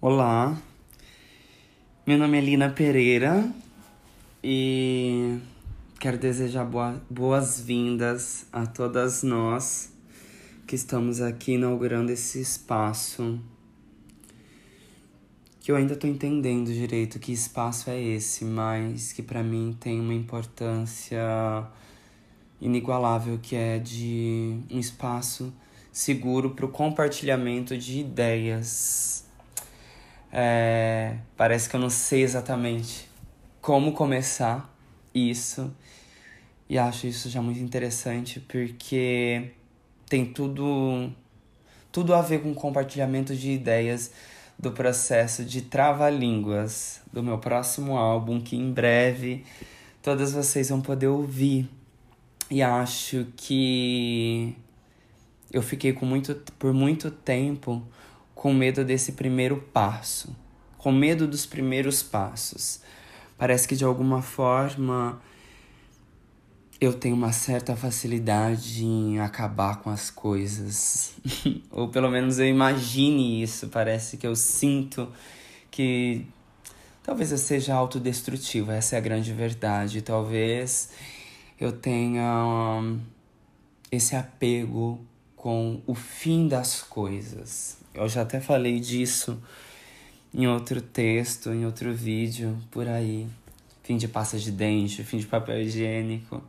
Olá, meu nome é Lina Pereira e quero desejar boa, boas-vindas a todas nós que estamos aqui inaugurando esse espaço. Que eu ainda estou entendendo direito que espaço é esse, mas que para mim tem uma importância inigualável que é de um espaço seguro para o compartilhamento de ideias é, parece que eu não sei exatamente como começar isso. E acho isso já muito interessante porque tem tudo tudo a ver com compartilhamento de ideias do processo de trava-línguas do meu próximo álbum que em breve todas vocês vão poder ouvir. E acho que eu fiquei com muito por muito tempo com medo desse primeiro passo, com medo dos primeiros passos. Parece que de alguma forma eu tenho uma certa facilidade em acabar com as coisas. Ou pelo menos eu imagine isso. Parece que eu sinto que talvez eu seja autodestrutivo. Essa é a grande verdade. Talvez eu tenha um, esse apego com o fim das coisas. Eu já até falei disso em outro texto, em outro vídeo por aí. Fim de pasta de dente, fim de papel higiênico.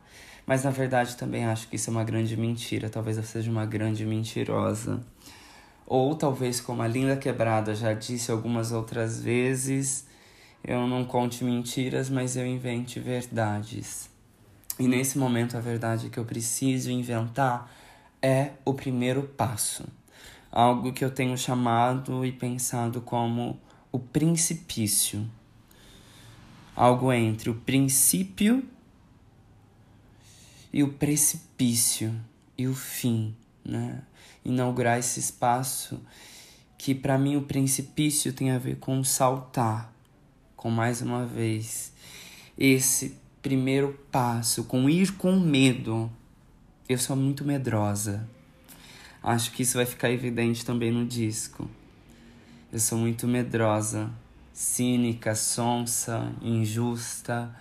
Mas na verdade também acho que isso é uma grande mentira. Talvez eu seja uma grande mentirosa. Ou talvez, como a Linda Quebrada já disse algumas outras vezes, eu não conte mentiras, mas eu invente verdades. E nesse momento a verdade que eu preciso inventar é o primeiro passo algo que eu tenho chamado e pensado como o principício. Algo entre o princípio e o precipício e o fim, né? Inaugurar esse espaço que para mim o principício tem a ver com saltar, com mais uma vez esse primeiro passo, com ir com medo. Eu sou muito medrosa. Acho que isso vai ficar evidente também no disco. Eu sou muito medrosa, cínica, sonsa, injusta.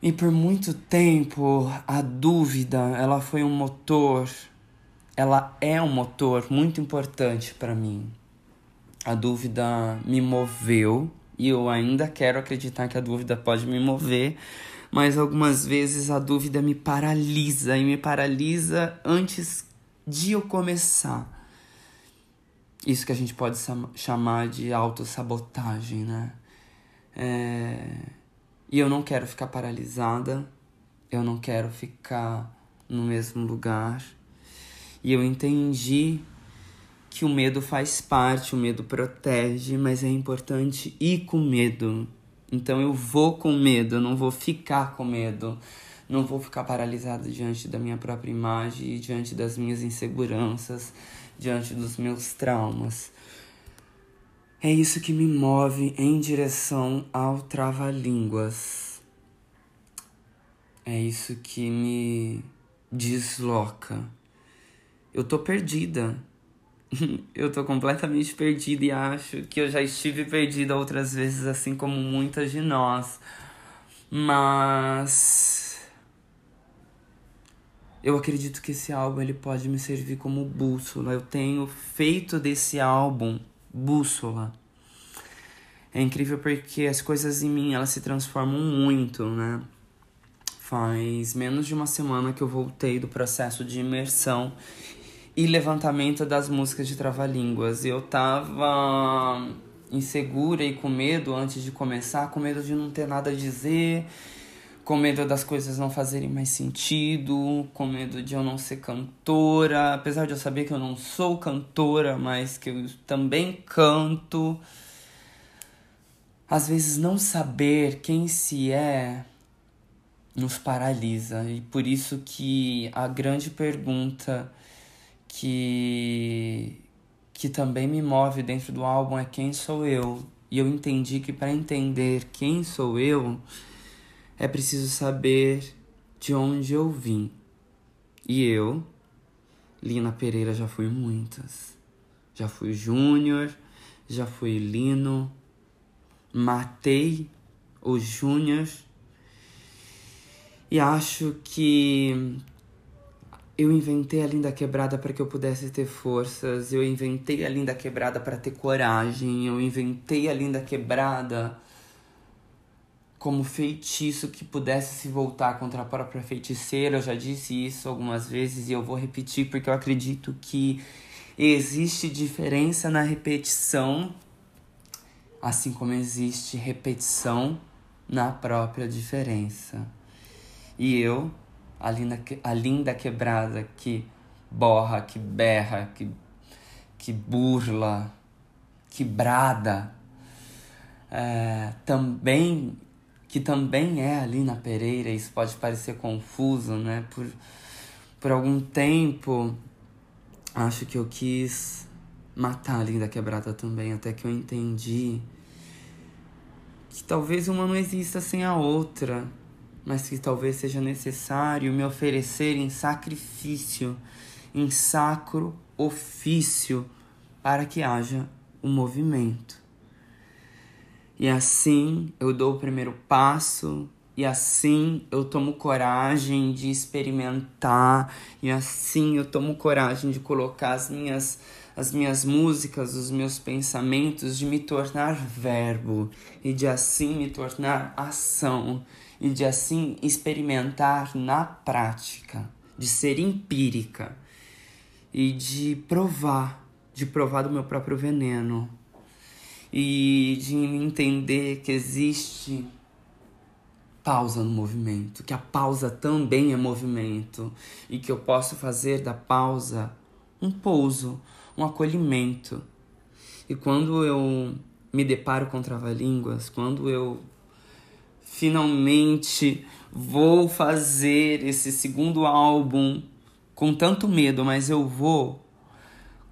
E por muito tempo a dúvida, ela foi um motor, ela é um motor muito importante para mim. A dúvida me moveu e eu ainda quero acreditar que a dúvida pode me mover, mas algumas vezes a dúvida me paralisa e me paralisa antes de eu começar. Isso que a gente pode chamar de autossabotagem, né? É... E eu não quero ficar paralisada, eu não quero ficar no mesmo lugar. E eu entendi que o medo faz parte, o medo protege, mas é importante ir com medo. Então eu vou com medo, eu não vou ficar com medo. Não vou ficar paralisado diante da minha própria imagem, diante das minhas inseguranças, diante dos meus traumas. É isso que me move em direção ao trava-línguas. É isso que me desloca. Eu tô perdida. eu tô completamente perdida e acho que eu já estive perdida outras vezes, assim como muitas de nós. Mas eu acredito que esse álbum ele pode me servir como bússola. Eu tenho feito desse álbum bússola. É incrível porque as coisas em mim elas se transformam muito, né? Faz menos de uma semana que eu voltei do processo de imersão e levantamento das músicas de trava-línguas. Eu tava insegura e com medo antes de começar, com medo de não ter nada a dizer com medo das coisas não fazerem mais sentido, com medo de eu não ser cantora, apesar de eu saber que eu não sou cantora, mas que eu também canto. Às vezes não saber quem se é nos paralisa e por isso que a grande pergunta que que também me move dentro do álbum é quem sou eu. E eu entendi que para entender quem sou eu, é preciso saber de onde eu vim. E eu, Lina Pereira, já fui muitas. Já fui júnior, já fui Lino, matei o Júnior e acho que eu inventei a linda quebrada para que eu pudesse ter forças, eu inventei a linda quebrada para ter coragem, eu inventei a linda quebrada como feitiço que pudesse se voltar contra a própria feiticeira. Eu já disse isso algumas vezes e eu vou repetir porque eu acredito que existe diferença na repetição, assim como existe repetição na própria diferença. E eu a linda, a linda quebrada que borra, que berra, que, que burla, que brada. É, também que também é ali na Pereira, isso pode parecer confuso, né? Por, por algum tempo, acho que eu quis matar a Linda Quebrada também, até que eu entendi que talvez uma não exista sem a outra mas que talvez seja necessário me oferecer em sacrifício, em sacro ofício, para que haja um movimento. E assim eu dou o primeiro passo, e assim eu tomo coragem de experimentar, e assim eu tomo coragem de colocar as minhas as minhas músicas, os meus pensamentos, de me tornar verbo e de assim me tornar ação e de assim experimentar na prática, de ser empírica e de provar, de provar do meu próprio veneno e de entender que existe pausa no movimento, que a pausa também é movimento e que eu posso fazer da pausa um pouso, um acolhimento. E quando eu me deparo com trava-línguas, quando eu finalmente vou fazer esse segundo álbum com tanto medo, mas eu vou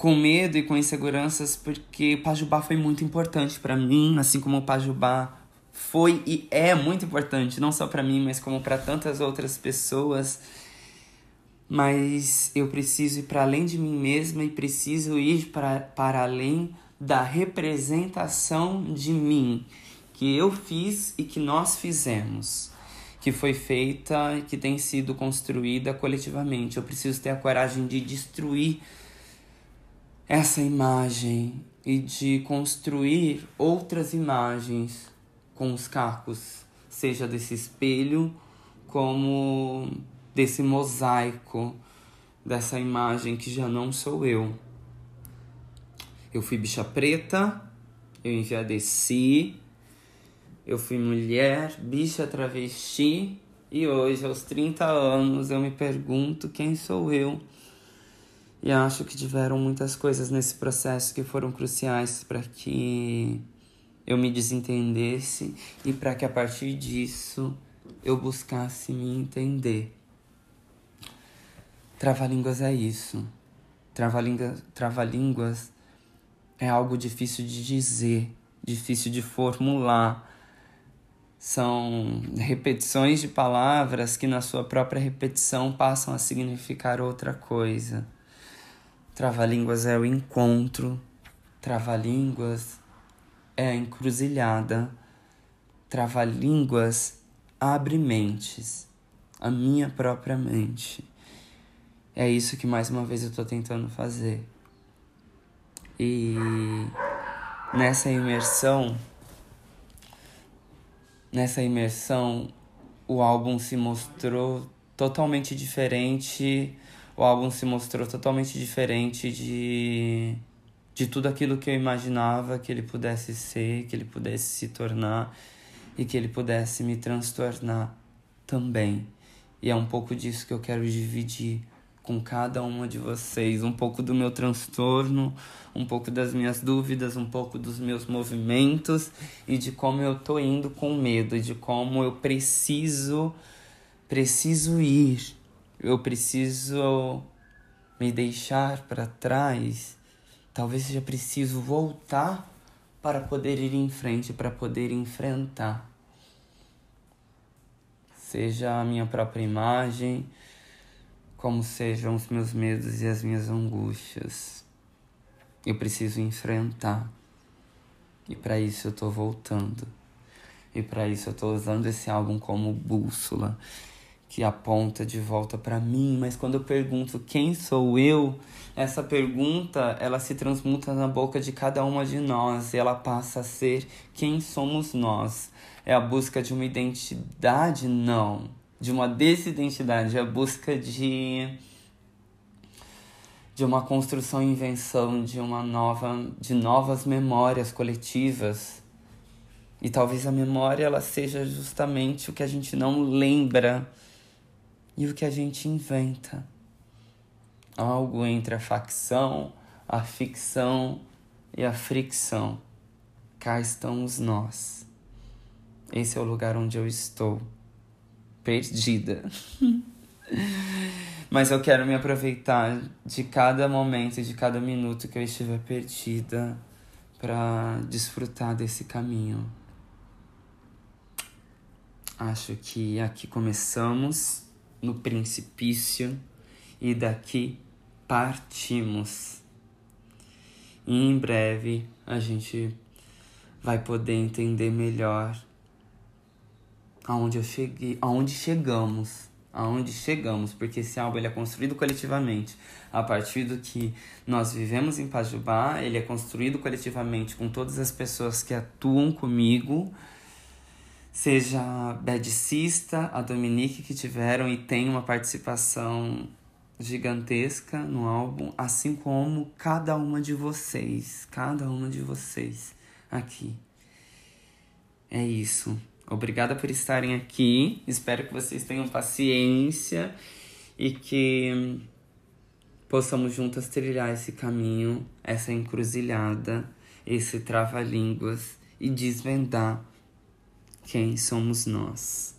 com medo e com inseguranças porque Pajubá foi muito importante para mim, assim como Pajubá foi e é muito importante, não só para mim, mas como para tantas outras pessoas. Mas eu preciso ir para além de mim mesma e preciso ir para, para além da representação de mim que eu fiz e que nós fizemos, que foi feita e que tem sido construída coletivamente. Eu preciso ter a coragem de destruir essa imagem e de construir outras imagens com os cacos, seja desse espelho como desse mosaico dessa imagem que já não sou eu. Eu fui bicha preta, eu enviadeci, eu fui mulher, bicha travesti e hoje, aos 30 anos, eu me pergunto quem sou eu. E acho que tiveram muitas coisas nesse processo que foram cruciais para que eu me desentendesse e para que a partir disso eu buscasse me entender. Trava-línguas é isso. Trava-línguas trava é algo difícil de dizer, difícil de formular são repetições de palavras que, na sua própria repetição, passam a significar outra coisa. Trava-línguas é o encontro, trava-línguas é a encruzilhada, trava-línguas abre mentes, a minha própria mente. É isso que mais uma vez eu estou tentando fazer. E nessa imersão nessa imersão, o álbum se mostrou totalmente diferente. O álbum se mostrou totalmente diferente de, de tudo aquilo que eu imaginava que ele pudesse ser, que ele pudesse se tornar e que ele pudesse me transtornar também. E é um pouco disso que eu quero dividir com cada uma de vocês, um pouco do meu transtorno, um pouco das minhas dúvidas, um pouco dos meus movimentos e de como eu tô indo com medo, de como eu preciso preciso ir. Eu preciso me deixar para trás. Talvez seja preciso voltar para poder ir em frente, para poder enfrentar. Seja a minha própria imagem, como sejam os meus medos e as minhas angústias. Eu preciso enfrentar. E para isso eu tô voltando. E para isso eu tô usando esse álbum como bússola que aponta de volta para mim, mas quando eu pergunto quem sou eu, essa pergunta ela se transmuta na boca de cada uma de nós e ela passa a ser quem somos nós. É a busca de uma identidade? Não. De uma desidentidade, é a busca de de uma construção e invenção de uma nova de novas memórias coletivas. E talvez a memória ela seja justamente o que a gente não lembra e o que a gente inventa. Algo entre a facção, a ficção e a fricção. Cá estamos nós. Esse é o lugar onde eu estou. Perdida. Mas eu quero me aproveitar de cada momento de cada minuto que eu estiver perdida para desfrutar desse caminho. Acho que aqui começamos no precipício e daqui partimos. E em breve a gente vai poder entender melhor aonde eu cheguei, aonde chegamos, aonde chegamos, porque esse álbum ele é construído coletivamente. A partir do que nós vivemos em Pajubá, ele é construído coletivamente com todas as pessoas que atuam comigo seja a Bedicista, a Dominique, que tiveram e tem uma participação gigantesca no álbum, assim como cada uma de vocês, cada uma de vocês aqui. É isso. Obrigada por estarem aqui. Espero que vocês tenham paciência e que possamos juntas trilhar esse caminho, essa encruzilhada, esse trava-línguas e desvendar quem somos nós.